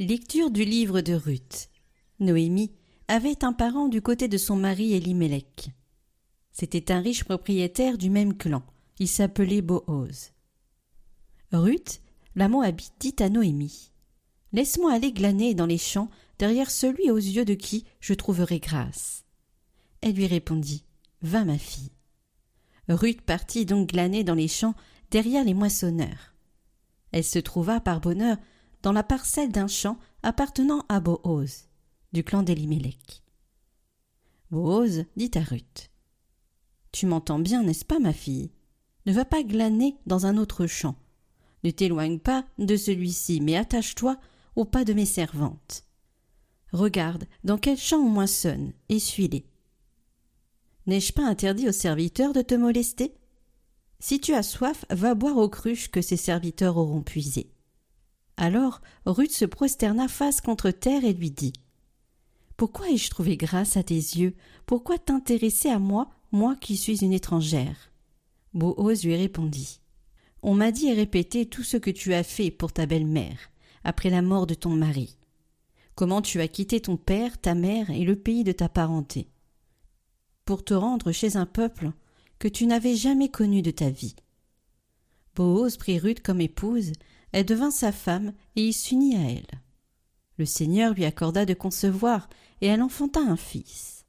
Lecture du livre de Ruth. Noémie avait un parent du côté de son mari Elimelech. C'était un riche propriétaire du même clan. Il s'appelait Boaz. Ruth, la Moabite, dit à Noémie Laisse-moi aller glaner dans les champs derrière celui aux yeux de qui je trouverai grâce. Elle lui répondit Va, ma fille. Ruth partit donc glaner dans les champs derrière les moissonneurs. Elle se trouva par bonheur dans la parcelle d'un champ appartenant à Boaz, du clan d'Elimelech. Boaz dit à Ruth Tu m'entends bien, n'est-ce pas, ma fille? Ne va pas glaner dans un autre champ. Ne t'éloigne pas de celui-ci, mais attache-toi au pas de mes servantes. Regarde dans quel champ on moissonne, et suis-les. N'ai-je pas interdit aux serviteurs de te molester? Si tu as soif, va boire aux cruches que ces serviteurs auront puisées. Alors Ruth se prosterna face contre terre et lui dit Pourquoi ai-je trouvé grâce à tes yeux? Pourquoi t'intéresser à moi, moi qui suis une étrangère? Boaz lui répondit On m'a dit et répété tout ce que tu as fait pour ta belle-mère, après la mort de ton mari. Comment tu as quitté ton père, ta mère et le pays de ta parenté, pour te rendre chez un peuple que tu n'avais jamais connu de ta vie. Boaz prit Ruth comme épouse elle devint sa femme et il s'unit à elle. Le Seigneur lui accorda de concevoir et elle enfanta un fils.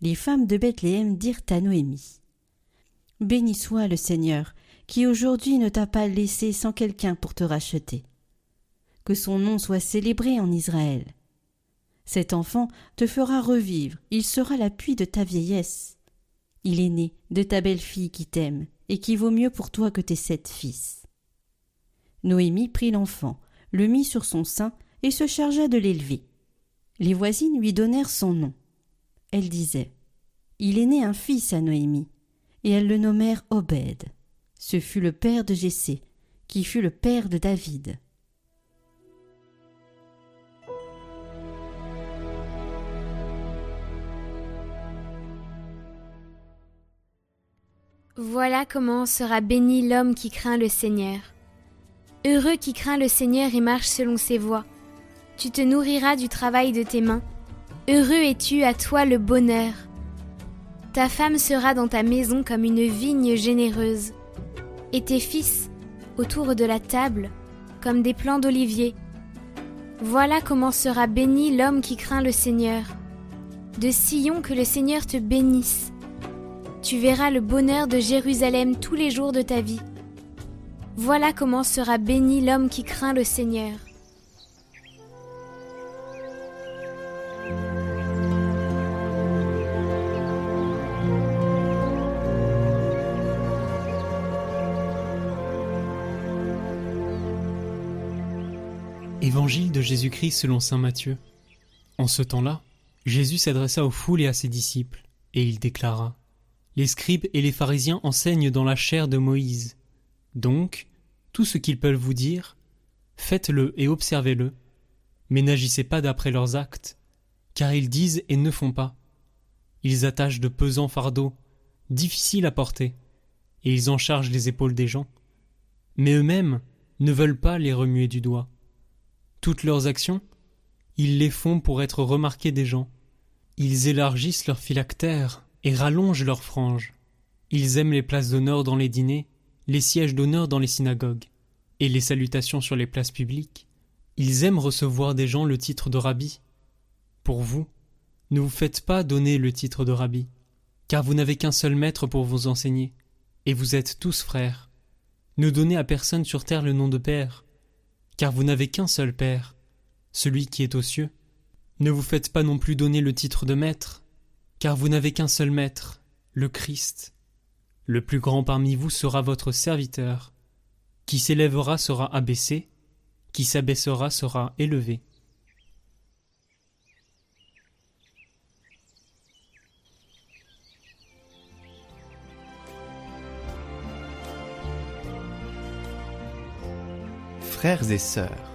Les femmes de Bethléem dirent à Noémie Béni soit le Seigneur, qui aujourd'hui ne t'a pas laissé sans quelqu'un pour te racheter. Que son nom soit célébré en Israël. Cet enfant te fera revivre, il sera l'appui de ta vieillesse. Il est né de ta belle-fille qui t'aime et qui vaut mieux pour toi que tes sept fils. Noémie prit l'enfant, le mit sur son sein et se chargea de l'élever. Les voisines lui donnèrent son nom. Elle disait Il est né un fils à Noémie, et elles le nommèrent Obed. Ce fut le père de Jessé, qui fut le père de David. Voilà comment sera béni l'homme qui craint le Seigneur. Heureux qui craint le Seigneur et marche selon ses voies. Tu te nourriras du travail de tes mains. Heureux es-tu à toi le bonheur. Ta femme sera dans ta maison comme une vigne généreuse, et tes fils, autour de la table, comme des plants d'olivier. Voilà comment sera béni l'homme qui craint le Seigneur. De Sion que le Seigneur te bénisse. Tu verras le bonheur de Jérusalem tous les jours de ta vie. Voilà comment sera béni l'homme qui craint le Seigneur. Évangile de Jésus-Christ selon Saint Matthieu. En ce temps-là, Jésus s'adressa aux foules et à ses disciples, et il déclara Les scribes et les pharisiens enseignent dans la chair de Moïse. Donc, tout ce qu'ils peuvent vous dire, faites-le et observez-le, mais n'agissez pas d'après leurs actes, car ils disent et ne font pas. Ils attachent de pesants fardeaux, difficiles à porter, et ils en chargent les épaules des gens. Mais eux-mêmes ne veulent pas les remuer du doigt. Toutes leurs actions, ils les font pour être remarqués des gens. Ils élargissent leurs phylactères et rallongent leurs franges. Ils aiment les places d'honneur dans les dîners les sièges d'honneur dans les synagogues et les salutations sur les places publiques. Ils aiment recevoir des gens le titre de rabbi. Pour vous, ne vous faites pas donner le titre de rabbi, car vous n'avez qu'un seul maître pour vous enseigner, et vous êtes tous frères. Ne donnez à personne sur terre le nom de Père, car vous n'avez qu'un seul Père, celui qui est aux cieux. Ne vous faites pas non plus donner le titre de Maître, car vous n'avez qu'un seul Maître, le Christ. Le plus grand parmi vous sera votre serviteur. Qui s'élèvera sera abaissé, qui s'abaissera sera élevé. Frères et sœurs,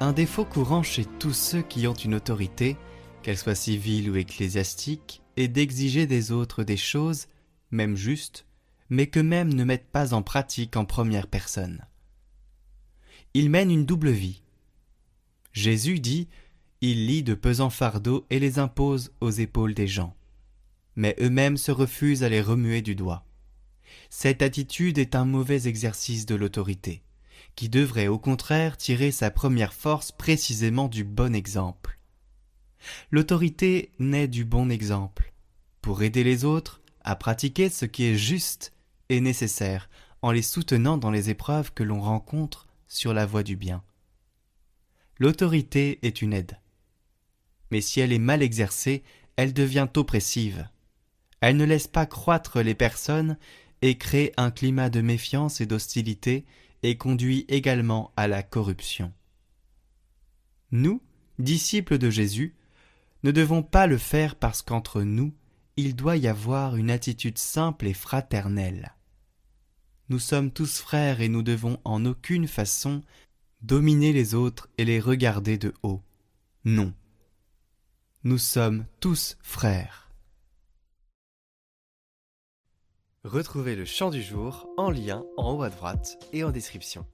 un défaut courant chez tous ceux qui ont une autorité, qu'elle soit civile ou ecclésiastique, est d'exiger des autres des choses, même justes, mais qu'eux-mêmes ne mettent pas en pratique en première personne. Ils mènent une double vie. Jésus dit Il lie de pesants fardeaux et les impose aux épaules des gens. Mais eux-mêmes se refusent à les remuer du doigt. Cette attitude est un mauvais exercice de l'autorité, qui devrait au contraire tirer sa première force précisément du bon exemple. L'autorité naît du bon exemple, pour aider les autres à pratiquer ce qui est juste et nécessaire en les soutenant dans les épreuves que l'on rencontre sur la voie du bien. L'autorité est une aide. Mais si elle est mal exercée, elle devient oppressive. Elle ne laisse pas croître les personnes et crée un climat de méfiance et d'hostilité et conduit également à la corruption. Nous, disciples de Jésus, ne devons pas le faire parce qu'entre nous, il doit y avoir une attitude simple et fraternelle. Nous sommes tous frères et nous devons en aucune façon dominer les autres et les regarder de haut. Non. Nous sommes tous frères. Retrouvez le chant du jour en lien en haut à droite et en description.